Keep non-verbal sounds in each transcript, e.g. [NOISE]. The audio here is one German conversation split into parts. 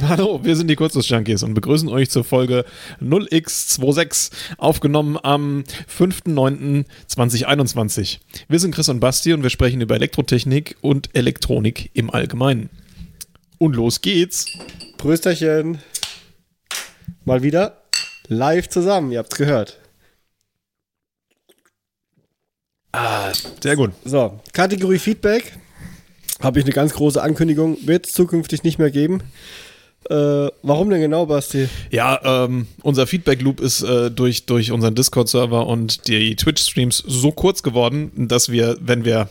[LAUGHS] Hallo, wir sind die Kurzes-Junkies und begrüßen euch zur Folge 0x26, aufgenommen am 5.9.2021. Wir sind Chris und Basti und wir sprechen über Elektrotechnik und Elektronik im Allgemeinen. Und los geht's. Prösterchen. Mal wieder live zusammen, ihr habt's gehört. Ah, sehr gut. So, Kategorie Feedback. Habe ich eine ganz große Ankündigung. Wird es zukünftig nicht mehr geben. Äh, warum denn genau, Basti? Ja, ähm, unser Feedback-Loop ist äh, durch, durch unseren Discord-Server und die Twitch-Streams so kurz geworden, dass wir, wenn wir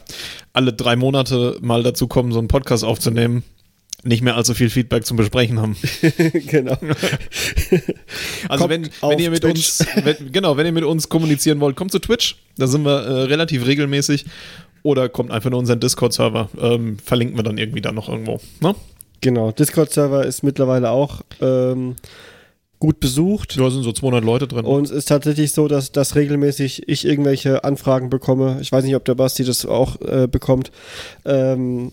alle drei Monate mal dazu kommen, so einen Podcast aufzunehmen, nicht mehr allzu viel Feedback zum Besprechen haben. [LAUGHS] genau. [LAUGHS] Also Kommt wenn, wenn ihr mit Twitch. uns, wenn, genau, wenn ihr mit uns kommunizieren wollt, kommt zu Twitch. Da sind wir äh, relativ regelmäßig. Oder kommt einfach nur unseren Discord-Server. Ähm, verlinken wir dann irgendwie da noch irgendwo. Ne? Genau, Discord-Server ist mittlerweile auch ähm, gut besucht. Da sind so 200 Leute drin. Und es ist tatsächlich so, dass, dass regelmäßig ich irgendwelche Anfragen bekomme. Ich weiß nicht, ob der Basti das auch äh, bekommt. Ähm,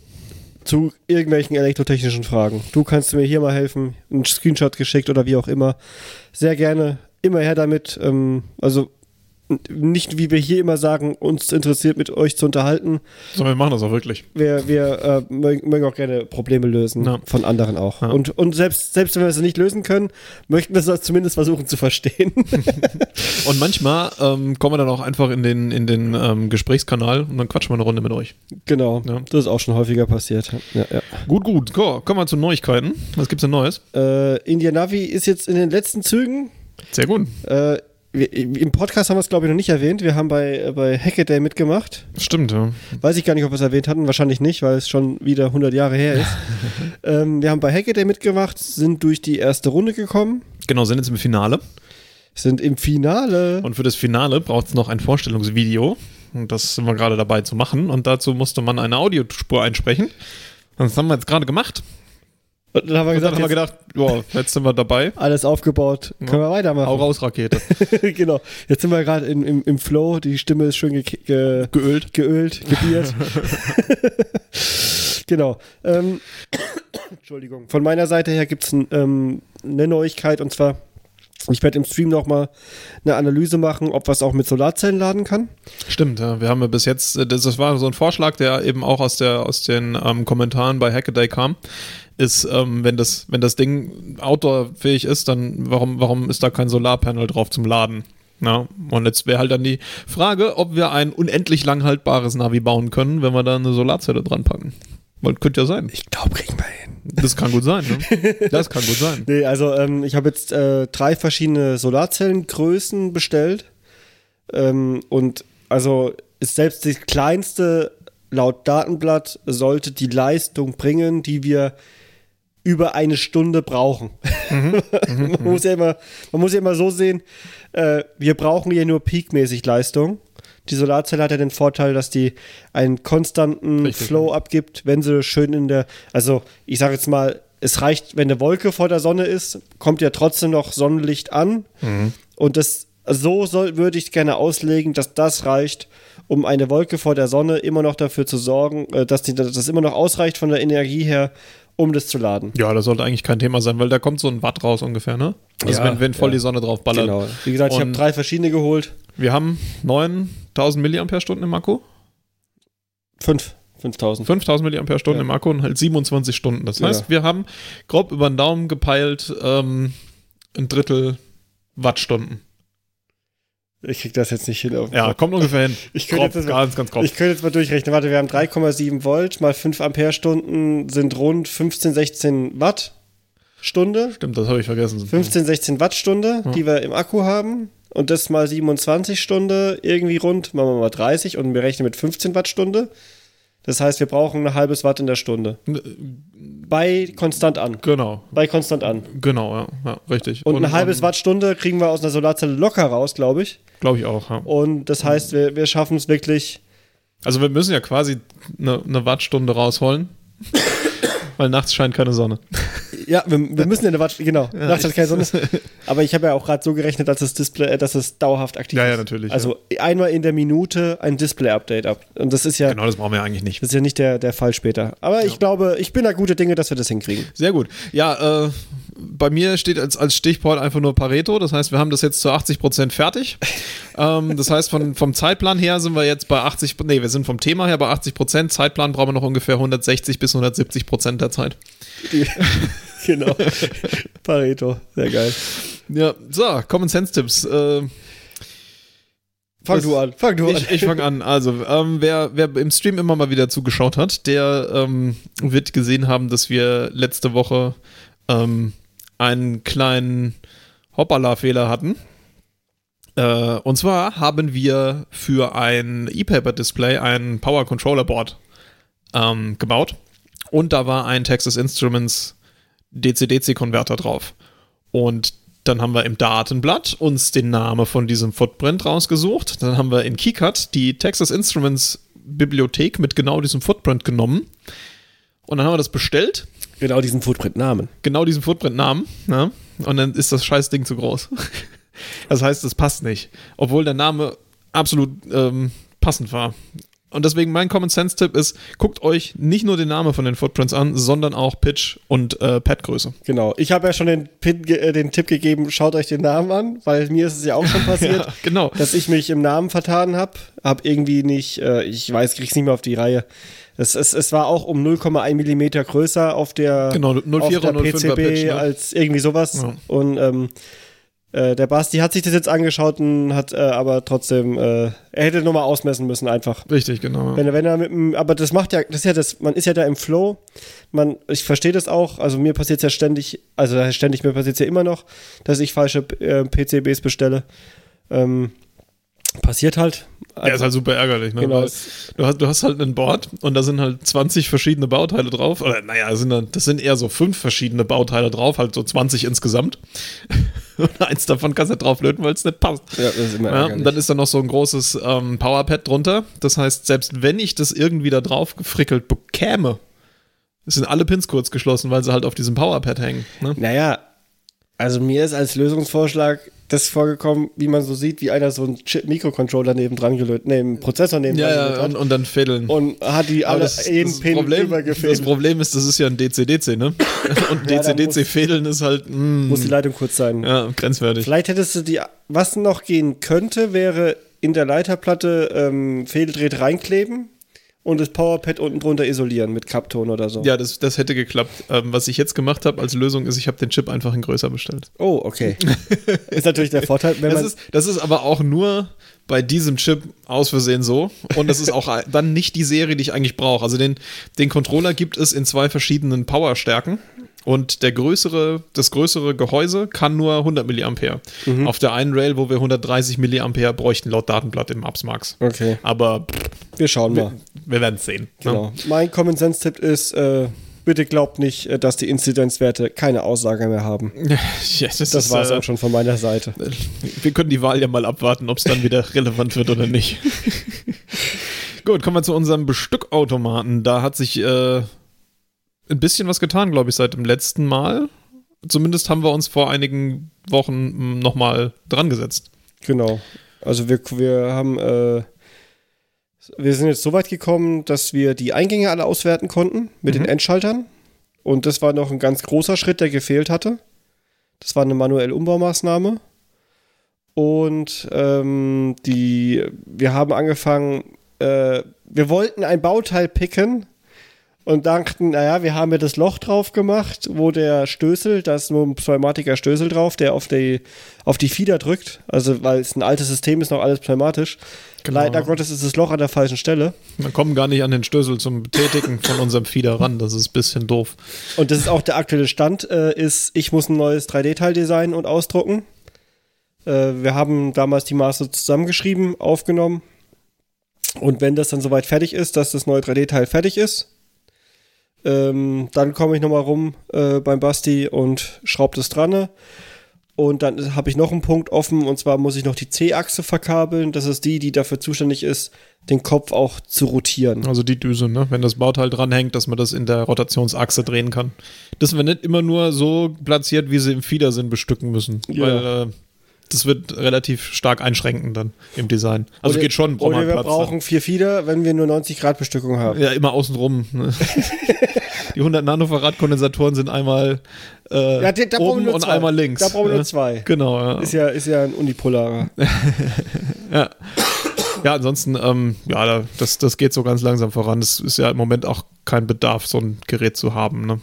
zu irgendwelchen elektrotechnischen Fragen. Du kannst mir hier mal helfen, einen Screenshot geschickt oder wie auch immer. Sehr gerne, immer her damit. Ähm, also nicht, wie wir hier immer sagen, uns interessiert mit euch zu unterhalten. so, wir machen das auch wirklich. Wir, wir äh, mögen, auch gerne Probleme lösen, Ja. von anderen auch. Ja. Und, und selbst, selbst wenn wir es nicht lösen können, möchten wir es zumindest versuchen zu verstehen. [LAUGHS] Und manchmal ähm, kommen wir dann auch einfach in den, in den ähm, Gesprächskanal und dann quatschen wir eine Runde mit euch. genau, Ja. das ist auch schon häufiger passiert. Gut, gut. Go, kommen wir zu Neuigkeiten. Was gibt's denn Neues? Äh, India Navi ist jetzt in den letzten Zügen. Sehr gut. Äh, wir, Im Podcast haben wir es, glaube ich, noch nicht erwähnt. Wir haben bei, äh, bei Hackaday mitgemacht. Stimmt, ja. Weiß ich gar nicht, ob wir es erwähnt hatten. Wahrscheinlich nicht, weil es schon wieder 100 Jahre her ist. [LAUGHS] ähm, wir haben bei Hackaday mitgemacht, sind durch die erste Runde gekommen, Genau, sind jetzt im Finale. sind im Finale. Und für das Finale braucht es noch ein Vorstellungsvideo. Und das sind wir gerade dabei zu machen. Und dazu musste man eine Audiospur einsprechen. Und das haben wir jetzt gerade gemacht. Und dann haben wir gesagt, haben wir gedacht, ja, jetzt sind wir dabei. [LAUGHS] alles aufgebaut, können wir weitermachen. Hau raus, Rakete. [LAUGHS] genau. Jetzt sind wir gerade im, im, Flow, die Stimme ist schön ge ge Geölt. geölt, gebiert. [LAUGHS] genau. Ähm, Entschuldigung. Von meiner Seite her gibt es ähm, eine Neuigkeit und zwar, ich werde im Stream nochmal eine Analyse machen, ob was auch mit Solarzellen laden kann. Stimmt, ja. Wir haben ja bis jetzt, äh, das, das war so ein Vorschlag, der eben auch aus, der, aus den ähm, Kommentaren bei Hackaday kam, ist, ähm, wenn, das, wenn das Ding outdoor-fähig ist, dann warum, warum ist da kein Solarpanel drauf zum Laden? Ja, und jetzt wäre halt dann die Frage, ob wir ein unendlich lang haltbares Navi bauen können, wenn wir da eine Solarzelle dran packen. Weil könnte ja sein. Ich glaube, kriegen wir hin. Das kann gut sein, ne? [LAUGHS] Das kann gut sein. Nee, also ähm, ich habe jetzt äh, drei verschiedene Solarzellengrößen bestellt. Ähm, und also ist selbst die kleinste laut Datenblatt sollte die Leistung bringen, die wir über eine Stunde brauchen. [LAUGHS] man, muss ja immer, man muss ja immer so sehen, äh, wir brauchen hier nur peakmäßig Leistung. Die Solarzelle hat ja den Vorteil, dass die einen konstanten Richtig, Flow abgibt, wenn sie schön in der, also ich sage jetzt mal, es reicht, wenn eine Wolke vor der Sonne ist, kommt ja trotzdem noch Sonnenlicht an. Und das so soll, würde ich gerne auslegen, dass das reicht, um eine Wolke vor der Sonne immer noch dafür zu sorgen, äh, dass, die, dass das immer noch ausreicht von der Energie her, um das zu laden. Ja, das sollte eigentlich kein Thema sein, weil da kommt so ein Watt raus ungefähr, ne? Also Ja, wenn, wenn voll ja. die Sonne drauf ballert. Genau. Wie gesagt, ich habe Und- drei verschiedene geholt. Wir haben 9000 Milliampere-Stunden im Akku. Fünf. 5000. 5000 Milliampere-Stunden Ja. im Akku und halt 27 Stunden. Das Ja. heißt, wir haben grob über den Daumen gepeilt ähm, ein Drittel Wattstunden. Ich krieg das jetzt nicht hin. Ja, kommt ungefähr hin. [LAUGHS] Ich könnte Grob, jetzt das- ganz, ganz grob. Ich könnte jetzt mal durchrechnen. Warte, wir haben 3,7 Volt mal 5 Ampere-Stunden sind rund 15, 16 Watt Stunde. Stimmt, das habe ich vergessen. 15, 16 Wattstunde, Ja. die wir im Akku haben. Und das mal 27 Stunde, irgendwie rund, machen wir mal 30 und wir rechnen mit 15 Wattstunde. Das heißt, wir brauchen ein halbes Watt in der Stunde. Bei konstant an. Genau, Bei konstant an. genau, ja, ja richtig. Und, ein halbes Wattstunde kriegen wir aus einer Solarzelle locker raus, glaube ich. Glaube ich auch, ja. Und das heißt, wir, wir schaffen es wirklich. Also wir müssen ja quasi eine, eine Wattstunde rausholen, [COUGHS] weil nachts scheint keine Sonne. Ja, wir, wir müssen ja eine Watch, genau. Ja, Nacht hat keine Sonne. [LAUGHS] Aber ich habe ja auch gerade so gerechnet, dass das Display, äh, dass es dauerhaft aktiv ja, ist. Ja, natürlich. Also ja. einmal in der Minute ein Display-Update ab. Und das ist ja. Genau, das brauchen wir eigentlich nicht. Das ist ja nicht der, der Fall später. Aber ich glaube, ich bin da gute Dinge, dass wir das hinkriegen. Sehr gut. Ja, äh, bei mir steht als, als Stichwort einfach nur Pareto. Das heißt, wir haben das jetzt zu 80 Prozent fertig. [LAUGHS] ähm, das heißt, von, vom Zeitplan her sind wir jetzt bei 80, nee, wir sind vom Thema her bei 80 Prozent. Zeitplan brauchen wir noch ungefähr 160 bis 170 Prozent der Zeit. [LAUGHS] genau. Pareto, sehr geil. Ja, so, Common Sense Tipps. Äh, Fang du an, fang du ich, an. Ich fange an. Also, ähm, wer, wer im Stream immer mal wieder zugeschaut hat, der ähm, wird gesehen haben, dass wir letzte Woche ähm, einen kleinen Hoppala-Fehler hatten. Äh, und zwar haben wir für ein E-Paper-Display ein Power Controller Board ähm, gebaut. Und da war ein Texas Instruments DC-DC-Konverter drauf. Und dann haben wir im Datenblatt uns den Namen von diesem Footprint rausgesucht. Dann haben wir in KeyCut die Texas Instruments Bibliothek mit genau diesem Footprint genommen. Und dann haben wir das bestellt. Genau diesen Footprint-Namen. Genau diesen Footprint-Namen. Ja? Und dann ist das scheiß Ding zu groß. [LAUGHS] das heißt, es passt nicht. Obwohl der Name absolut ähm, passend war. Und deswegen mein Common Sense Tipp ist, guckt euch nicht nur den Namen von den Footprints an, sondern auch Pitch und äh, Pad-Größe. Genau. Ich habe ja schon den, äh, den, Tipp gegeben, schaut euch den Namen an, weil mir ist es ja auch schon [LAUGHS] passiert, ja, genau. dass ich mich im Namen vertan habe. Hab irgendwie nicht, äh, ich weiß, krieg's nicht mehr auf die Reihe. Es, es, es war auch um 0,1 Millimeter größer auf der, genau, 04 auf der PCB Pitch, ne? als irgendwie sowas. Ja. Und ähm, äh, der Basti hat sich das jetzt angeschaut und hat äh, aber trotzdem, äh, er hätte nochmal ausmessen müssen einfach. Richtig, genau. Wenn, wenn er mit dem, aber das macht ja, das ist ja das, man ist ja da im Flow. Man, ich verstehe das auch, also mir passiert es ja ständig, also ständig, mir passiert es ja immer noch, dass ich falsche äh, PCBs bestelle. Ähm, passiert halt. Also, ja, ist halt super ärgerlich, ne? Genau. du, hast, du hast halt ein Board und da sind halt 20 verschiedene Bauteile drauf. Oder naja, das sind, dann, das sind eher so fünf verschiedene Bauteile drauf, halt so 20 insgesamt. Und [LAUGHS] eins davon kannst du drauflöten, weil es nicht passt. Ja, das ist immer. Ja, und dann ist da noch so ein großes ähm, Powerpad drunter. Das heißt, selbst wenn ich das irgendwie da drauf gefrickelt bekäme, sind alle Pins kurz geschlossen, weil sie halt auf diesem Powerpad hängen. Ne? Naja, also mir ist als Lösungsvorschlag das vorgekommen, wie man so sieht, wie einer so einen Mikrocontroller nebendran gelötet, nee, einen Prozessor nebendran ja, ja, und, und, dann fädeln. Und hat die alle das, jeden das Pin Problem, Das Problem ist, das ist ja ein DC-DC, ne? [LAUGHS] Und ja, DC-DC-Fädeln ist halt. Mm, muss die Leitung kurz sein. Ja, grenzwertig. Vielleicht hättest du die. Was noch gehen könnte, wäre in der Leiterplatte ähm, Fädeldreht reinkleben und das Powerpad unten drunter isolieren mit Kapton oder so. Ja, das, das hätte geklappt. Ähm, was ich jetzt gemacht habe als Lösung ist, ich habe den Chip einfach in größer bestellt. Oh, okay. ist natürlich der Vorteil, wenn [LAUGHS] das man. Ist, das ist aber auch nur bei diesem Chip aus Versehen so. Und das ist auch [LAUGHS] dann nicht die Serie, die ich eigentlich brauche. Also den, den Controller gibt es in zwei verschiedenen Powerstärken. Und der größere, das größere Gehäuse kann nur 100 mA. Mhm. Auf der einen Rail, wo wir 130 mA bräuchten, laut Datenblatt im Upsmax. Okay. Aber wir schauen wir, mal. Wir werden es sehen. Ne? Genau. Ja. Mein Common Sense Tipp ist, äh, bitte glaubt nicht, äh, dass die Inzidenzwerte keine Aussage mehr haben. [LAUGHS] Ja, das das war es äh, auch schon von meiner Seite. [LAUGHS] Wir können die Wahl ja mal abwarten, ob es dann wieder relevant wird oder nicht. [LAUGHS] Gut, kommen wir zu unserem Bestückautomaten. Da hat sich äh, ein bisschen was getan, glaube ich, seit dem letzten Mal. Zumindest haben wir uns vor einigen Wochen hm, nochmal dran gesetzt. Genau. Also wir, wir haben, äh, wir sind jetzt so weit gekommen, dass wir die Eingänge alle auswerten konnten mit mhm. den Endschaltern. Und das war noch ein ganz großer Schritt, der gefehlt hatte. Das war eine manuelle Umbaumaßnahme. Und ähm, die, wir haben angefangen, äh, wir wollten ein Bauteil picken, und dachten, naja, wir haben ja das Loch drauf gemacht, wo der Stößel, da ist nur ein pneumatiker Stößel drauf, der auf die, auf die Fieder drückt. Also, weil es ein altes System ist, noch alles pneumatisch. Genau. Leider Gottes ist das Loch an der falschen Stelle. Wir kommen gar nicht an den Stößel zum Betätigen von unserem Fieder ran. Das ist ein bisschen doof. Und das ist auch der aktuelle Stand, äh, ist, ich muss ein neues 3D-Teil designen und ausdrucken. Äh, wir haben damals die Maße zusammengeschrieben, aufgenommen. Und wenn das dann soweit fertig ist, dass das neue 3D-Teil fertig ist, ähm, dann komme ich nochmal rum äh, beim Basti und schraube das dran. Und dann habe ich noch einen Punkt offen und zwar muss ich noch die C-Achse verkabeln. Das ist die, die dafür zuständig ist, den Kopf auch zu rotieren. Also die Düse, ne? Wenn das Bauteil dranhängt, dass man das in der Rotationsachse drehen kann. Das wir nicht immer nur so platziert, wie sie im Fiedersinn bestücken müssen. Ja. Weil äh, das wird relativ stark einschränken dann im Design. Also Oder- geht schon, braucht Oder wir Platz. brauchen vier Fieder, wenn wir nur 90 Grad Bestückung haben. Ja, immer außenrum. Ne? [LAUGHS] die 100 Nanofarad-Kondensatoren sind einmal äh, Ja, da- brauchen oben und zwei. einmal links. Da brauchen wir Ja. nur zwei. Genau, ja. Ist ja, ist ja ein unipolarer. [LAUGHS] Ja. Ja, ansonsten, ähm, ja, da- das, das geht so ganz langsam voran. Es ist ja im Moment auch kein Bedarf, so ein Gerät zu haben. Ne?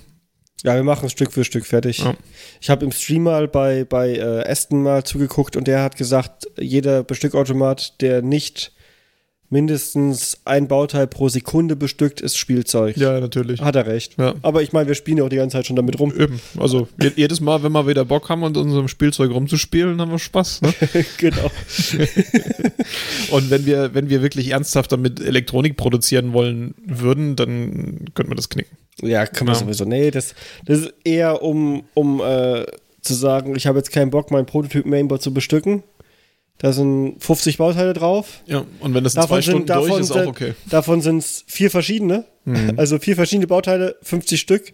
Ja, wir machen es Stück für Stück fertig. Ja. Ich habe im Stream mal bei, bei äh, Aston mal zugeguckt und der hat gesagt, jeder Bestückautomat, der nicht mindestens ein Bauteil pro Sekunde bestückt, ist Spielzeug. Ja, natürlich. Hat er recht. Ja. Aber ich meine, wir spielen ja auch die ganze Zeit schon damit rum. Eben. Also je- jedes Mal, wenn wir wieder Bock haben, mit unserem Spielzeug rumzuspielen, haben wir Spaß. Ne? [LAUGHS] genau. [LAUGHS] Und wenn wir, wenn wir wirklich ernsthaft damit Elektronik produzieren wollen würden, dann könnten wir das knicken. Ja, kann man Ja. sowieso. Nee, das, das ist eher um, um äh, zu sagen, ich habe jetzt keinen Bock, meinen Prototyp-Mainboard zu bestücken. Da sind 50 Bauteile drauf. Ja, und wenn das in Davon zwei sind- Stunden durch davon ist, auch sind- okay. Davon sind es vier verschiedene. Also vier verschiedene Bauteile, 50 Stück.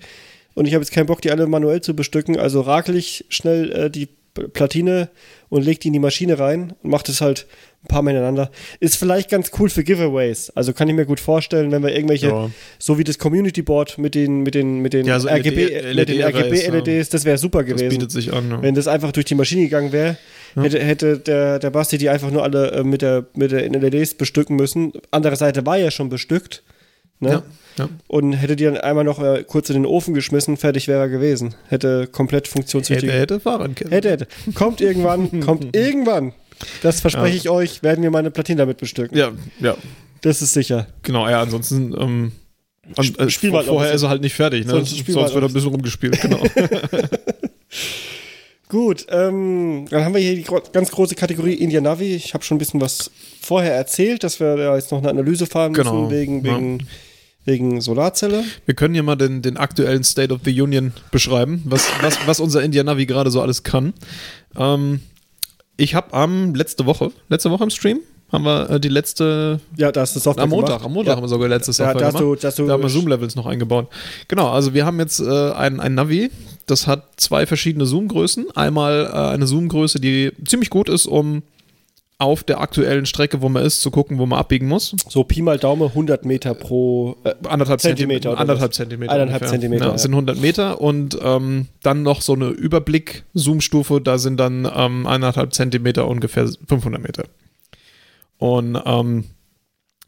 Und ich habe jetzt keinen Bock, die alle manuell zu bestücken. Also rakel ich schnell äh, die Platine und leg die in die Maschine rein und mache das halt ein paar Mal hintereinander. Ist vielleicht ganz cool für Giveaways. Also kann ich mir gut vorstellen, wenn wir irgendwelche, Ja. so wie das Community Board mit den, mit den, mit den Ja, so RGB, LED mit den Arrays, RGB-LEDs, das wäre super Das gewesen. bietet sich an. Ja. Wenn das einfach durch die Maschine gegangen wäre, hätte, hätte der, der Basti die einfach nur alle äh, mit, der, mit der LEDs bestücken müssen. Andere Seite war ja schon bestückt. Ne? Ja, ja. Und hätte die dann einmal noch äh, kurz in den Ofen geschmissen, fertig wäre er gewesen. Hätte komplett funktionstüchtig. Hätte, hätte fahren können. hätte, hätte. Kommt irgendwann, [LAUGHS] kommt irgendwann. Das verspreche Ja. ich euch, werden wir meine Platine damit bestücken. Ja, ja, Das ist sicher. genau. Ja, ansonsten, ähm, und, äh, Spiel vorher ist er halt nicht fertig, ne? Sonst Sonst, wird er ein bisschen rumgespielt, genau. [LAUGHS] Gut, ähm, dann haben wir hier die gro ganz große Kategorie India Navi. Ich habe schon ein bisschen was vorher erzählt, dass wir da jetzt noch eine Analyse fahren müssen Genau, wegen, ja. wegen, wegen Solarzelle. Wir können hier mal den, den aktuellen State of the Union beschreiben, was, was, was unser India Navi gerade so alles kann. Ähm, ich habe am letzte Woche, letzte Woche im Stream, haben wir äh, die letzte Ja, da hast du Software Am Montag, gemacht. am Montag ja. haben wir sogar letztes Da- Software da hast gemacht. du- da hast du- da haben wir Zoom-Levels noch eingebaut. Genau, also wir haben jetzt äh, ein, ein Navi, das hat zwei verschiedene Zoom-Größen. Einmal äh, eine Zoom-Größe, die ziemlich gut ist, um auf der aktuellen Strecke, wo man ist, zu gucken, wo man abbiegen muss. So Pi mal Daumen 100 Meter pro. Äh, Anderthalb Zentimeter Zentimeter. Anderthalb? Zentimeter. Ungefähr. Zentimeter, Ja, ja. das sind 100 Meter und ähm, dann noch so eine Überblick-Zoom-Stufe, da sind dann ähm, eineinhalb Zentimeter ungefähr 500 Meter. Und ähm,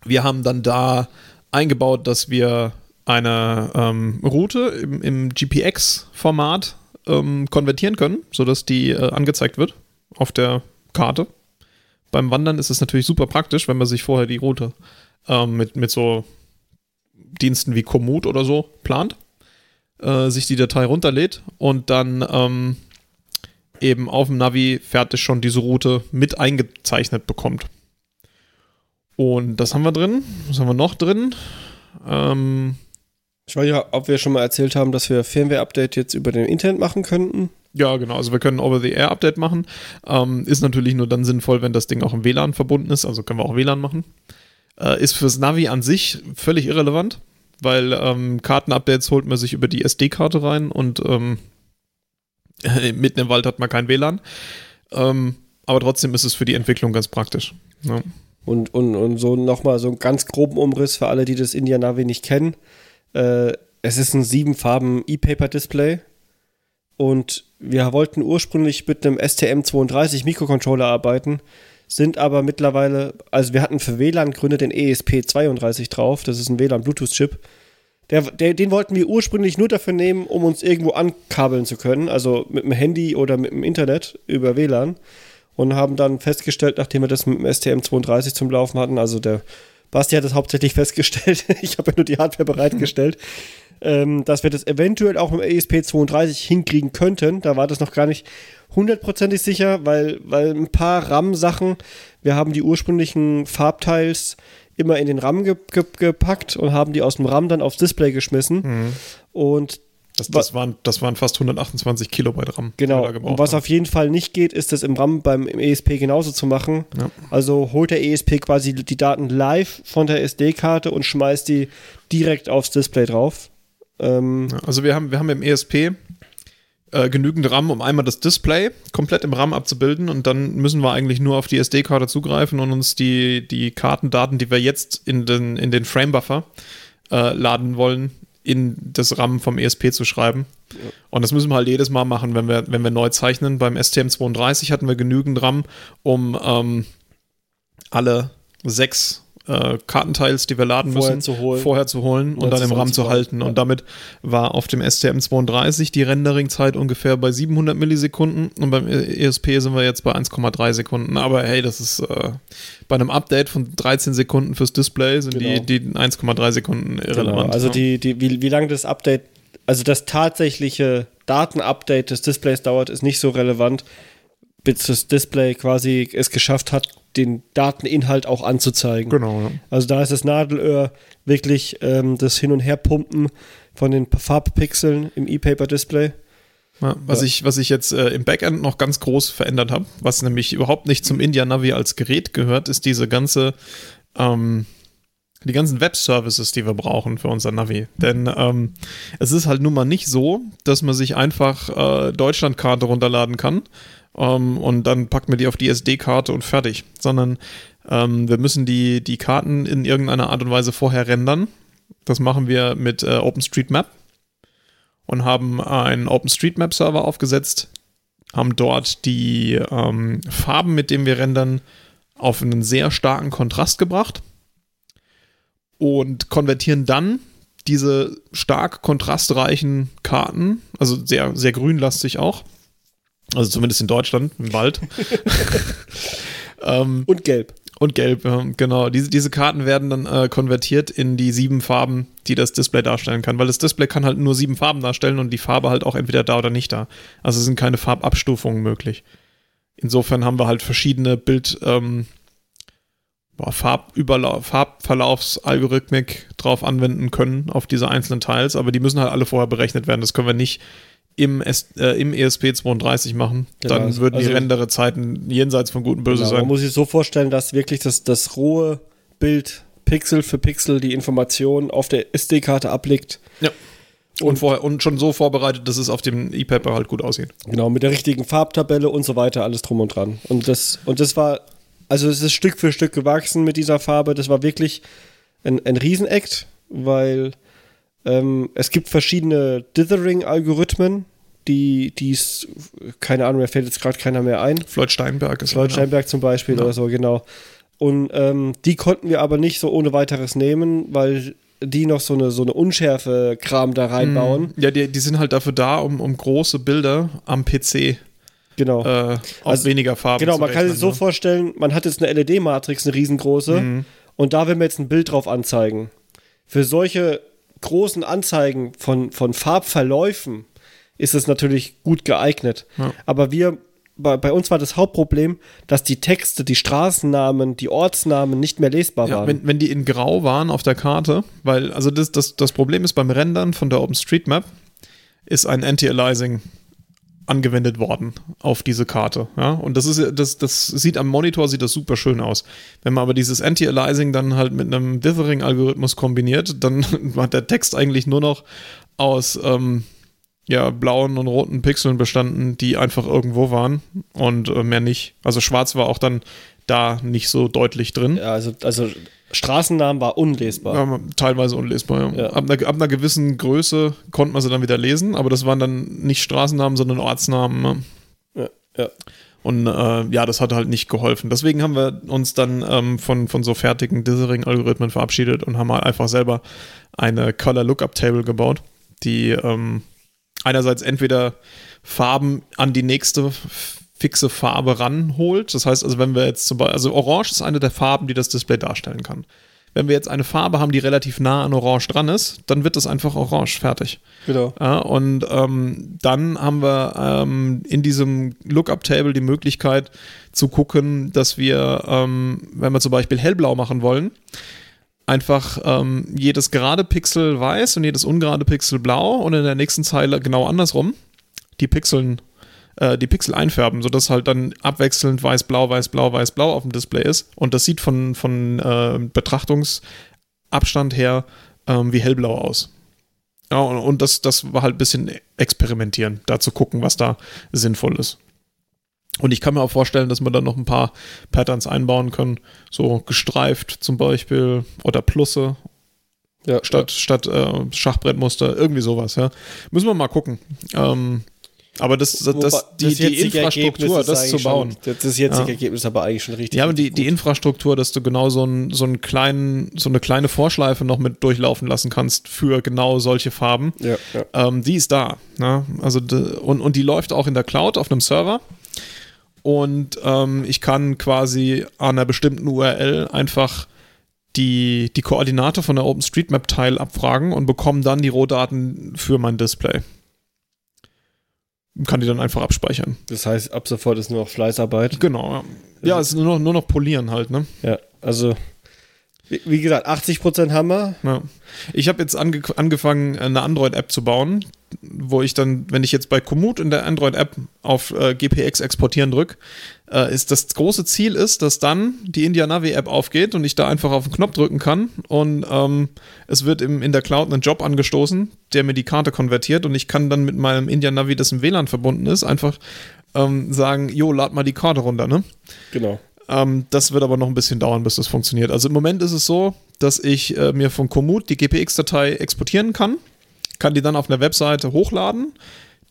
wir haben dann da eingebaut, dass wir eine ähm, Route im, im GPX-Format ähm, konvertieren können, sodass die äh, angezeigt wird auf der Karte. Beim Wandern ist es natürlich super praktisch, wenn man sich vorher die Route ähm, mit, mit so Diensten wie Komoot oder so plant, äh, sich die Datei runterlädt und dann ähm, eben auf dem Navi fertig schon diese Route mit eingezeichnet bekommt. Und das haben wir drin. Was haben wir noch drin? Ähm, ich weiß ja, ob wir schon mal erzählt haben, dass wir Firmware-Update jetzt über den Internet machen könnten. Ja, genau. Also wir können ein Over-the-Air-Update machen. Ähm, ist natürlich nur dann sinnvoll, wenn das Ding auch im WLAN verbunden ist. Also können wir auch WLAN machen. Äh, ist fürs Navi an sich völlig irrelevant, weil ähm, Kartenupdates holt man sich über die SD-Karte rein und ähm, [LAUGHS] mitten im Wald hat man kein WLAN. Ähm, aber trotzdem ist es für die Entwicklung ganz praktisch. Ja. Und, und, und so nochmal so einen ganz groben Umriss für alle, die das India Navi nicht kennen. Äh, es ist ein sieben Farben E-Paper-Display. Und wir wollten ursprünglich mit einem STM32 Mikrocontroller arbeiten, sind aber mittlerweile, also wir hatten für WLAN-Gründe den E ESP32 drauf, das ist ein WLAN-Bluetooth-Chip. Der, der, den wollten wir ursprünglich nur dafür nehmen, um uns irgendwo ankabeln zu können, also mit dem Handy oder mit dem Internet über WLAN. Und haben dann festgestellt, nachdem wir das mit dem STM32 zum Laufen hatten, also der Basti hat das hauptsächlich [LAUGHS] festgestellt, ich habe ja nur die Hardware bereitgestellt, ähm, dass wir das eventuell auch mit dem ESP32 hinkriegen könnten. Da war das noch gar nicht hundertprozentig sicher, weil, weil ein paar RAM-Sachen, wir haben die ursprünglichen Farbteils immer in den RAM ge ge gepackt und haben die aus dem RAM dann aufs Display geschmissen. Und Das, das, waren, das waren fast 128 Kilobyte RAM. Genau. Und was haben. auf jeden Fall nicht geht, ist das im RAM beim im ESP genauso zu machen. Ja. Also holt der ESP quasi die Daten live von der SD-Karte und schmeißt die direkt aufs Display drauf. Ähm also wir haben, wir haben im ESP äh, genügend RAM, um einmal das Display komplett im RAM abzubilden und dann müssen wir eigentlich nur auf die SD-Karte zugreifen und uns die, die Kartendaten, die wir jetzt in den, in den Frame-Buffer äh, laden wollen, in das RAM vom ESP zu schreiben. Ja. Und das müssen wir halt jedes Mal machen, wenn wir, wenn wir neu zeichnen. Beim STM32 hatten wir genügend RAM, um ähm, alle sechs äh, Kartenteils, die wir laden vorher müssen, zu vorher zu holen und, und dann im RAM zu halten. Ja. Und damit war auf dem STM32 die Renderingzeit ungefähr bei 700 Millisekunden und beim ESP sind wir jetzt bei 1,3 Sekunden. Aber hey, das ist äh, bei einem Update von 13 Sekunden fürs Display sind genau. die, die 1,3 Sekunden irrelevant. Genau. Also die, die, wie, wie lange das Update, also das tatsächliche Datenupdate des Displays dauert, ist nicht so relevant, bis das Display quasi es geschafft hat, den Dateninhalt auch anzuzeigen. Genau. Ja. Also da ist das Nadelöhr wirklich ähm, das Hin- und Herpumpen von den Farbpixeln im E-Paper-Display. Ja, was, ja. ich, was ich jetzt äh, im Backend noch ganz groß verändert habe, was nämlich überhaupt nicht zum India Navi als Gerät gehört, ist diese ganze, ähm, die ganzen Web-Services, die wir brauchen für unser Navi. Denn ähm, es ist halt nun mal nicht so, dass man sich einfach äh, Deutschlandkarte runterladen kann ähm, und dann packt man die auf die SD-Karte und fertig. Sondern ähm, wir müssen die, die Karten in irgendeiner Art und Weise vorher rendern. Das machen wir mit äh, OpenStreetMap und haben einen OpenStreetMap-Server aufgesetzt, haben dort die ähm, Farben, mit denen wir rendern, auf einen sehr starken Kontrast gebracht und konvertieren dann diese stark kontrastreichen Karten, also sehr, sehr grünlastig auch, also zumindest in Deutschland, im Wald. [LAUGHS] ähm, und gelb. Und gelb, ja, genau. Diese, diese Karten werden dann äh, konvertiert in die sieben Farben, die das Display darstellen kann, weil das Display kann halt nur sieben Farben darstellen und die Farbe halt auch entweder da oder nicht da. Also sind keine Farbabstufungen möglich. Insofern haben wir halt verschiedene Bild, ähm, Farbverlaufsalgorithmik drauf anwenden können auf diese einzelnen Teils, aber die müssen halt alle vorher berechnet werden. Das können wir nicht im, S, äh, im ESP32 machen, genau, dann würden also, die Renderezeiten jenseits von gut und böse genau, sein. Man muss sich so vorstellen, dass wirklich das, das rohe Bild Pixel für Pixel die Information auf der SD-Karte ablegt. Ja. Und, vorher, und schon so vorbereitet, dass es auf dem E-Paper halt gut aussieht. Genau, mit der richtigen Farbtabelle und so weiter, alles drum und dran. Und das, und das war, also es ist Stück für Stück gewachsen mit dieser Farbe. Das war wirklich ein, ein Riesenakt, weil ähm, es gibt verschiedene Dithering-Algorithmen, die es, keine Ahnung, mir fällt jetzt gerade keiner mehr ein. Floyd Steinberg ist Floyd Steinberg zum Beispiel ja. oder so, genau. Und ähm, die konnten wir aber nicht so ohne weiteres nehmen, weil die noch so eine, so eine Unschärfe-Kram da reinbauen. Ja, die, die sind halt dafür da, um, um große Bilder am PC genau. Äh, auf also, weniger Farben Genau, man rechnen, kann sich so ne? vorstellen, man hat jetzt eine LED-Matrix, eine riesengroße, mhm. und da will man jetzt ein Bild drauf anzeigen. Für solche großen Anzeigen von, von Farbverläufen ist es natürlich gut geeignet. Ja. Aber wir, bei, bei, uns war das Hauptproblem, dass die Texte, die Straßennamen, die Ortsnamen nicht mehr lesbar ja, waren. Wenn, wenn die in Grau waren auf der Karte, weil, also das, das, das Problem ist beim Rendern von der OpenStreetMap, ist ein Anti-Aliasing angewendet worden auf diese Karte. Ja? Und das ist das, das sieht am Monitor sieht das super schön aus. Wenn man aber dieses Anti-Aliasing dann halt mit einem Dithering-Algorithmus kombiniert, dann [LAUGHS] hat der Text eigentlich nur noch aus ähm, ja, blauen und roten Pixeln bestanden, die einfach irgendwo waren und äh, mehr nicht. Also schwarz war auch dann da nicht so deutlich drin. Ja, also, also Straßennamen war unlesbar. Ja, teilweise unlesbar, ja. Ab, einer, ab, einer, gewissen Größe konnte man sie dann wieder lesen, aber das waren dann nicht Straßennamen, sondern Ortsnamen. Ne? Ja, ja. Und äh, ja, das hat halt nicht geholfen. Deswegen haben wir uns dann ähm, von, von so fertigen Dithering-Algorithmen verabschiedet und haben halt einfach selber eine Color Lookup Table gebaut, die ähm, einerseits entweder Farben an die nächste fixe Farbe ranholt. Das heißt also, wenn wir jetzt zum Beispiel, also Orange ist eine der Farben, die das Display darstellen kann. Wenn wir jetzt eine Farbe haben, die relativ nah an Orange dran ist, dann wird das einfach Orange fertig. Genau. Ja, und ähm, dann haben wir ähm, in diesem Lookup-Table die Möglichkeit zu gucken, dass wir, ähm, wenn wir zum Beispiel hellblau machen wollen, einfach ähm, jedes gerade Pixel weiß und jedes ungerade Pixel blau und in der nächsten Zeile genau andersrum die Pixeln äh, die Pixel einfärben, sodass halt dann abwechselnd weiß-blau, weiß-blau, weiß-blau auf dem Display ist. Und das sieht von, von äh, Betrachtungsabstand her ähm, wie hellblau aus. Ja, und, und das, das war halt ein bisschen experimentieren, da zu gucken, was da sinnvoll ist. Und ich kann mir auch vorstellen, dass wir dann noch ein paar Patterns einbauen können, so gestreift zum Beispiel oder Plusse Ja, statt, statt äh, Schachbrettmuster, irgendwie sowas, ja. Müssen wir mal gucken. Ähm, aber das, das, das, die, das die Infrastruktur, das zu bauen. Schon, das jetzige Ja. Ergebnis ist aber eigentlich schon richtig. Ja, aber die, die. Infrastruktur, dass du genau so, ein, so, einen kleinen, so eine kleine Vorschleife noch mit durchlaufen lassen kannst für genau solche Farben, Ja, ja. ähm, die ist da. Ne? Also, und, und die läuft auch in der Cloud auf einem Server. Und ähm, ich kann quasi an einer bestimmten URL einfach die, die Koordinate von der OpenStreetMap-Teil abfragen und bekomme dann die Rohdaten für mein Display. Kann die dann einfach abspeichern. Das heißt, ab sofort ist nur noch Fleißarbeit. Genau, ja. Ja, es ist nur noch, nur noch polieren halt, ne? Ja, also wie, wie gesagt, 80% Hammer. Ja. Ich habe jetzt ange angefangen, eine Android-App zu bauen, wo ich dann, wenn ich jetzt bei Komoot in der Android-App auf äh, GPX exportieren drücke, äh, ist das große Ziel ist, dass dann die India Navi-App aufgeht und ich da einfach auf den Knopf drücken kann und ähm, es wird im, in der Cloud ein Job angestoßen, der mir die Karte konvertiert und ich kann dann mit meinem India Navi, das im WLAN verbunden ist, einfach ähm, sagen, jo, lad mal die Karte runter, ne? Genau. Ähm, das wird aber noch ein bisschen dauern, bis das funktioniert. Also im Moment ist es so, dass ich äh, mir von Komoot die GPX-Datei exportieren kann, kann die dann auf einer Webseite hochladen.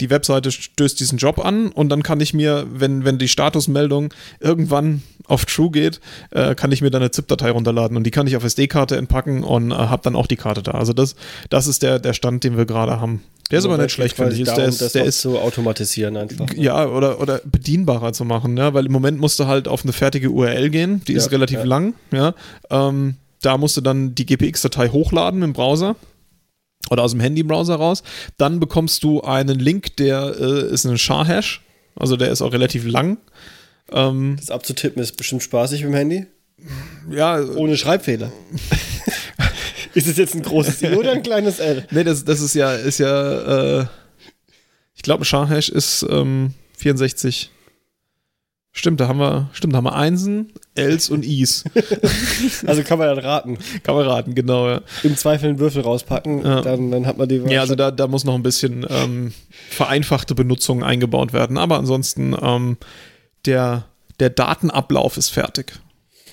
Die Webseite stößt diesen Job an und dann kann ich mir, wenn, wenn die Statusmeldung irgendwann auf True geht, äh, kann ich mir dann eine ZIP-Datei runterladen und die kann ich auf SD-Karte entpacken und äh, habe dann auch die Karte da. Also das, das ist der, der Stand, den wir gerade haben. Der ist aber nicht schlecht, finde ich. Ist- Der ist, der ist zu automatisieren einfach. ja, oder, oder bedienbarer zu machen, ja, weil im Moment musst du halt auf eine fertige URL gehen, die Ja, ist relativ ja. lang, ja. Ähm, da musst du dann die GPX-Datei hochladen im Browser oder aus dem Handy-Browser raus. Dann bekommst du einen Link, der äh, ist ein Char-Hash, also der ist auch relativ lang. Ähm, Das abzutippen ist bestimmt spaßig mit dem Handy. ja, Ohne Schreibfehler. [LAUGHS] ist es jetzt ein großes I oder ein kleines L? nee, das, das ist ja, ist ja, äh, ich glaube, ein Char-Hash ist ähm, 64. Stimmt, da haben wir, stimmt, da haben wir Einsen, Ls und Is. [LAUGHS] Also kann man dann raten. Kann man raten, genau, ja. Im Zweifel einen Würfel rauspacken, Ja. dann, dann hat man die Ja, also da, da muss noch ein bisschen ähm, vereinfachte Benutzung eingebaut werden. Aber ansonsten, ähm, der, der Datenablauf ist fertig.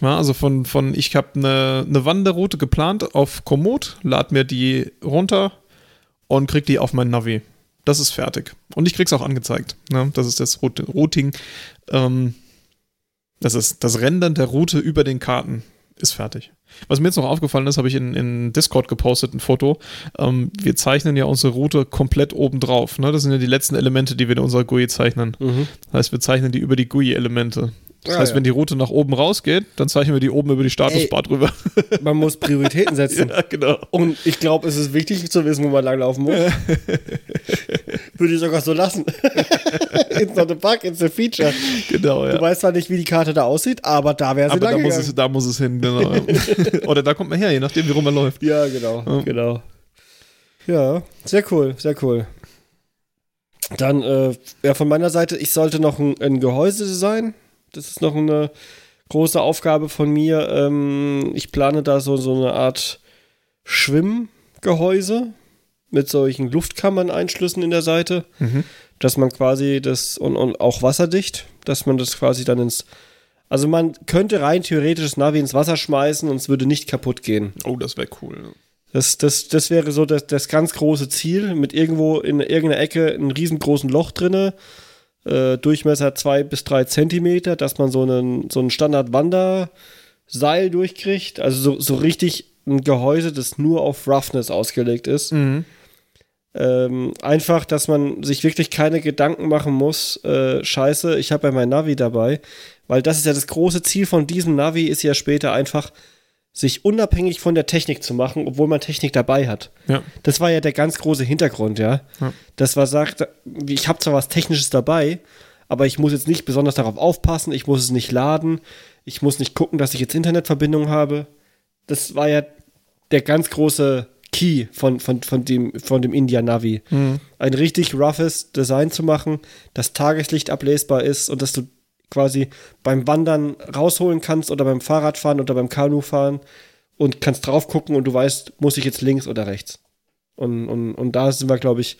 Ja, also von, von ich habe eine, eine Wanderroute geplant auf Komoot, lad mir die runter und krieg die auf mein Navi. Das ist fertig. Und ich krieg's auch angezeigt. Ne? Das ist das Rout- Routing. Ähm, das ist das Rendern der Route über den Karten ist fertig. Was mir jetzt noch aufgefallen ist, habe ich in, in Discord gepostet, ein Foto. Ähm, wir zeichnen ja unsere Route komplett oben drauf. Ne? Das sind ja die letzten Elemente, die wir in unserer GUI zeichnen. Mhm. Das heißt, wir zeichnen die über die GUI-Elemente. Das Ah, heißt, ja. wenn die Route nach oben rausgeht, dann zeichnen wir die oben über die Statusbar drüber. [LAUGHS] Man muss Prioritäten [LAUGHS] setzen. ja, genau. Und ich glaube, es ist wichtig zu wissen, wo man langlaufen muss. [LAUGHS] Würde ich sogar so lassen. it's not a bug, it's a feature. Genau, ja. Du weißt zwar nicht, wie die Karte da aussieht, aber da wäre sie Aber da muss, es, da muss es hin, genau. ja. Oder da kommt man her, je nachdem, wie rum man läuft. Ja, genau, genau. Ja, sehr cool, sehr cool. Dann, äh, ja, von meiner Seite, ich sollte noch ein, ein Gehäuse designen. Das ist noch eine große Aufgabe von mir. Ähm, ich plane da so, so eine Art Schwimmgehäuse mit solchen Luftkammern-Einschlüssen in der Seite, Mhm. dass man quasi das und, und auch wasserdicht, dass man das quasi dann ins. Also man könnte rein theoretisch das Navi ins Wasser schmeißen und es würde nicht kaputt gehen. Oh, das wäre cool. Das, das, das wäre so das, das ganz große Ziel, mit irgendwo in irgendeiner Ecke ein riesengroßen Loch drinne, äh, Durchmesser zwei bis drei Zentimeter, dass man so einen, so einen Standard-Wanderseil durchkriegt. Also so, so richtig ein Gehäuse, das nur auf Roughness ausgelegt ist. Mhm. Ähm, einfach, dass man sich wirklich keine Gedanken machen muss, äh, scheiße, ich habe ja mein Navi dabei, weil das ist ja das große Ziel von diesem Navi, ist ja später einfach, sich unabhängig von der Technik zu machen, obwohl man Technik dabei hat. Ja. Das war ja der ganz große Hintergrund, ja. Ja. Das war sagt, ich habe zwar was Technisches dabei, aber ich muss jetzt nicht besonders darauf aufpassen, ich muss es nicht laden, ich muss nicht gucken, dass ich jetzt Internetverbindung habe. Das war ja der ganz große Key von, von, von dem, von dem India Navi. Mhm. Ein richtig roughes Design zu machen, das Tageslicht ablesbar ist und dass du quasi beim Wandern rausholen kannst oder beim Fahrradfahren oder beim Kanufahren und kannst drauf gucken und du weißt, muss ich jetzt links oder rechts. Und, und, und da sind wir, glaube ich,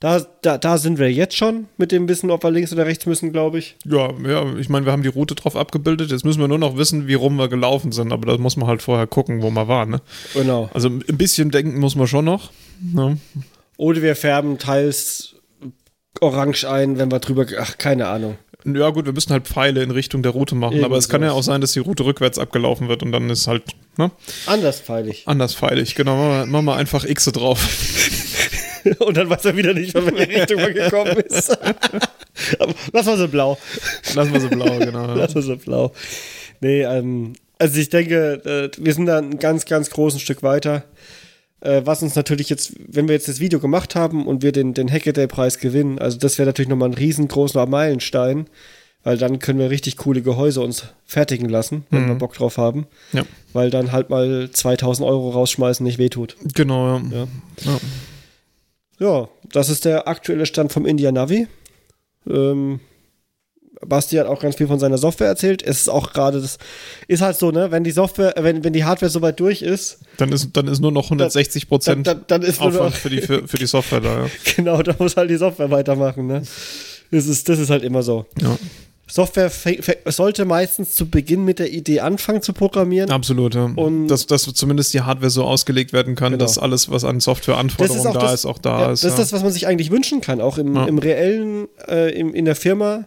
da, da, da sind wir jetzt schon mit dem Wissen, ob wir links oder rechts müssen, glaube ich. Ja, ja, ich meine, wir haben die Route drauf abgebildet. Jetzt müssen wir nur noch wissen, wie rum wir gelaufen sind. Aber da muss man halt vorher gucken, wo man war. Ne? Genau. Also ein bisschen denken muss man schon noch. Ne? Oder wir färben teils orange ein, wenn wir drüber. Ach, keine Ahnung. Ja, gut, wir müssen halt Pfeile in Richtung der Route machen. Irgend aber es kann ja auch sein, dass die Route rückwärts abgelaufen wird und dann ist halt ne? Anders pfeilig. anders pfeilig. Genau, machen wir, machen wir einfach X drauf. [LAUGHS] Und dann weiß er wieder nicht, von welcher Richtung man gekommen ist. [LAUGHS] Lass mal so blau. Lassen wir so blau, genau. Ja. Lass mal so blau. Nee, ähm, also ich denke, äh, wir sind da ein ganz, ganz großes Stück weiter. Äh, was uns natürlich jetzt, wenn wir jetzt das Video gemacht haben und wir den, den Hackaday-Preis gewinnen, also das wäre natürlich nochmal ein riesengroßer Meilenstein, weil dann können wir richtig coole Gehäuse uns fertigen lassen, wenn wir Bock drauf haben. Ja. Weil dann halt mal 2000 Euro rausschmeißen nicht wehtut. Genau, ja. Ja. Ja. Ja, das ist der aktuelle Stand vom India Navi. Ähm, Basti hat auch ganz viel von seiner Software erzählt. Es ist auch gerade das, ist halt so, ne, wenn die Software, wenn, wenn die Hardware soweit durch ist, Dann, ist, dann ist nur noch 160 dann, Prozent dann, dann ist nur Aufwand noch, für die, für, für die Software da. Ja. [LAUGHS] genau, da muss halt die Software weitermachen, ne. Das ist, das ist halt immer so. Ja. Software sollte meistens zu Beginn mit der Idee anfangen zu programmieren. Absolut, ja. Und- dass, dass zumindest die Hardware so ausgelegt werden kann, Genau. dass alles, was an Softwareanforderungen da ist, auch da ja, ist. Das ist ja. das, was man sich eigentlich wünschen kann, auch im, im reellen, äh, im, in der Firma.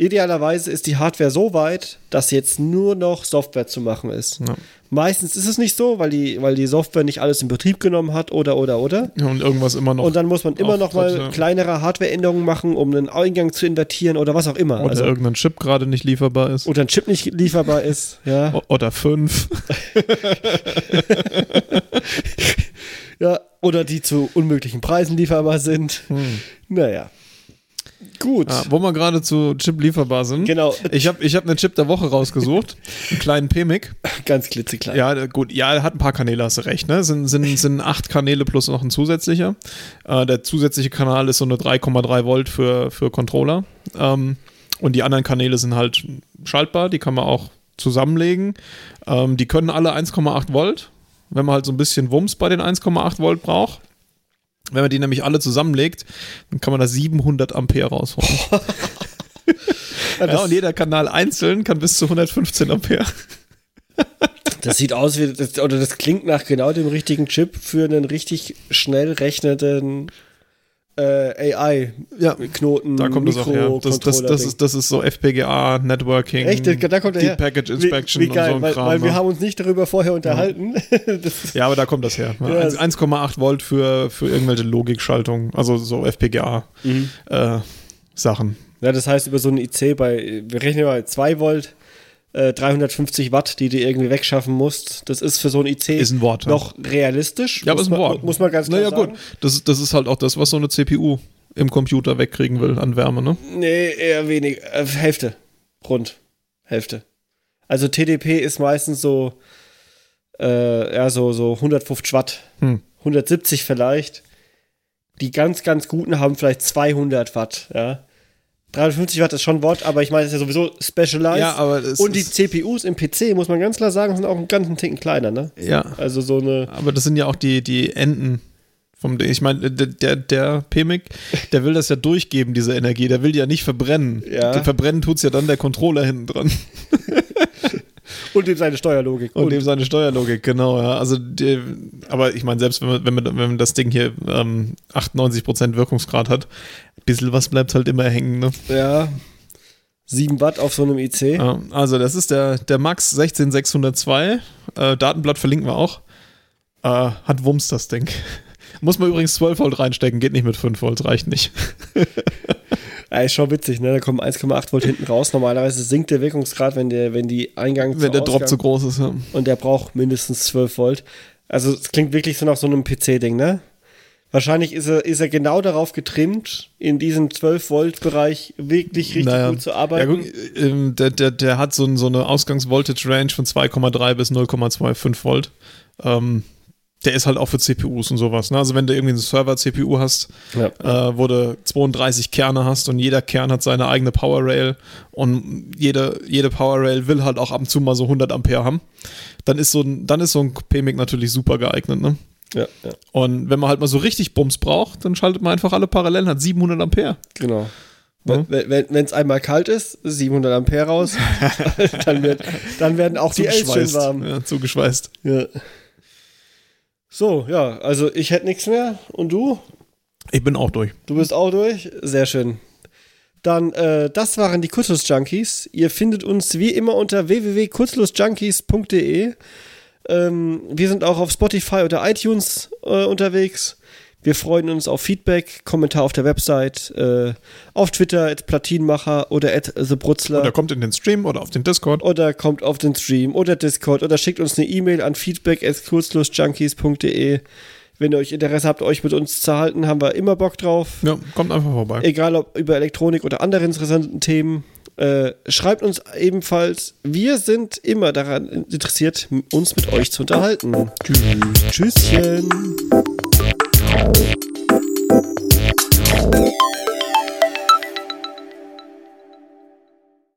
Idealerweise ist die Hardware so weit, dass jetzt nur noch Software zu machen ist. Ja. Meistens ist es nicht so, weil die, weil die Software nicht alles in Betrieb genommen hat oder oder oder. Ja, und irgendwas immer noch. Und dann muss man immer noch mal ja. kleinere Hardware-Änderungen machen, um einen Eingang zu invertieren oder was auch immer. oder Also, irgendein Chip gerade nicht lieferbar ist. oder ein Chip nicht lieferbar ist. Ja. [LAUGHS] O- Oder fünf. [LAUGHS] ja. Oder die zu unmöglichen Preisen lieferbar sind. Hm. Naja. Gut. Ja, wo wir gerade zu Chip lieferbar sind. Genau. Ich habe ich hab einen Chip der Woche rausgesucht. einen kleinen PMIC. Ganz klitzeklein. Ja, der- gut. Ja, er hat ein paar Kanäle, hast du recht. Ne? Sind, sind, sind acht Kanäle plus noch ein zusätzlicher. Äh, der zusätzliche Kanal ist so eine 3,3 Volt für, für Controller. Ähm, und die anderen Kanäle sind halt schaltbar. Die kann man auch zusammenlegen. Ähm, die können alle 1,8 Volt. Wenn man halt so ein bisschen Wumms bei den 1,8 Volt braucht. Wenn man die nämlich alle zusammenlegt, dann kann man da 700 Ampere rausholen. [LAUGHS] Ja, und jeder Kanal einzeln kann bis zu 115 Ampere. das sieht aus wie, das, oder das klingt nach genau dem richtigen Chip für einen richtig schnell rechnenden äh, AI-Knoten. Da kommt das auch her. Das, das, das, ist, das ist so FPGA, Networking, Echt, da kommt her. Deep Package Wie- Inspection wie, geil, und so ein weil, Kram. weil wir ne? haben uns nicht darüber vorher unterhalten. [LAUGHS] das, ja, aber da kommt das her. Ja, Ja, das- 1,8 Volt für, für irgendwelche Logikschaltungen, also so FPGA Mhm. äh, Sachen. ja, das heißt, über so einen IC bei, wir rechnen mal 2 Volt, äh, 350 Watt, die du irgendwie wegschaffen musst. Das ist für so ein IC Ist ein Wort. ja. noch realistisch. Ja, aber ist ein man, Wort. Muss man ganz klar Naja, sagen. gut. Das, das ist halt auch das, was so eine CPU im Computer wegkriegen will an Wärme, ne? Nee, eher wenig. Äh, Hälfte. Rund. Hälfte. Also TDP ist meistens so, äh, ja, so, so 150 Watt. Hm. 170 vielleicht. Die ganz, ganz guten haben vielleicht 200 Watt, ja. 350 Watt ist schon Watt, aber ich meine, das ist ja sowieso specialized. Ja, aber es Und die CPUs im PC, muss man ganz klar sagen, sind auch einen ganzen Ticken kleiner, ne? Ja. Also so eine. Aber das sind ja auch die, die Enden vom Ding. Ich meine, der, der, der PMIC, der will das ja durchgeben, diese Energie. Der will die ja nicht verbrennen. Ja. Verbrennen tut's ja dann der Controller hinten dran. [LAUGHS] Und eben seine Steuerlogik. Und, eben seine Steuerlogik, genau, ja. Also, die, aber ich meine, selbst wenn man, wenn man, wenn man das Ding hier ähm, 98% Wirkungsgrad hat, ein bisschen was bleibt halt immer hängen, ne? ja. 7 Watt auf so einem IC. Ja, also, das ist der, der Max 16602. Äh, Datenblatt verlinken wir auch. Äh, hat Wumms das Ding. [LAUGHS] Muss man übrigens 12 Volt reinstecken, geht nicht mit 5 Volt, reicht nicht. [LAUGHS] Ja, ist schon witzig, ne? Da kommen 1,8 Volt hinten raus. Normalerweise sinkt der Wirkungsgrad, wenn der, wenn die Eingang Wenn der Drop Ausgang- zu groß ist, ja. und der braucht mindestens 12 Volt. Also es klingt wirklich so nach so einem PC-Ding, ne? Wahrscheinlich ist er, ist er genau darauf getrimmt, in diesem 12-Volt-Bereich wirklich richtig Naja. gut zu Ja, arbeiten. guck, ähm, der, der, der hat so, ein- so eine Ausgangsvoltage-Range von 2,3 bis 0,25 Volt. Ähm, der ist halt auch für CPUs und sowas. Ne? Also wenn du irgendwie eine Server-CPU hast, ja. äh, wo du 32 Kerne hast und jeder Kern hat seine eigene Power Rail und jede, jede Power Rail will halt auch ab und zu mal so 100 Ampere haben, dann ist so ein, dann ist so ein PMIC natürlich super geeignet. Ne? Ja, ja. Und wenn man halt mal so richtig Bums braucht, dann schaltet man einfach alle parallel, hat 700 Ampere. Genau. Ja. Wenn es einmal kalt ist, 700 Ampere raus, [LAUGHS] dann, wird, dann werden auch [LAUGHS] die Els schön warm. Ja, zugeschweißt. Ja. So, ja, also ich hätte nichts mehr. Und du? Ich bin auch durch. Du bist auch durch? Sehr schön. Dann, äh, das waren die Kurzlust-Junkies. Ihr findet uns wie immer unter www.kurzlustjunkies.de. Ähm, wir sind auch auf Spotify oder iTunes äh, unterwegs. Wir freuen uns auf Feedback, Kommentar auf der Website, äh, auf Twitter, at Platinmacher oder at TheBrutzler. Oder kommt in den Stream oder auf den Discord. Oder kommt auf den Stream oder Discord oder schickt uns eine E-Mail an feedback at kurzlosjunkies.de. Wenn ihr euch Interesse habt, euch mit uns zu halten, haben wir immer Bock drauf. Ja, kommt einfach vorbei. Egal ob über Elektronik oder andere interessanten Themen. Äh, schreibt uns ebenfalls. Wir sind immer daran interessiert, uns mit euch zu unterhalten. Tschüss. Tschüsschen. Thank you.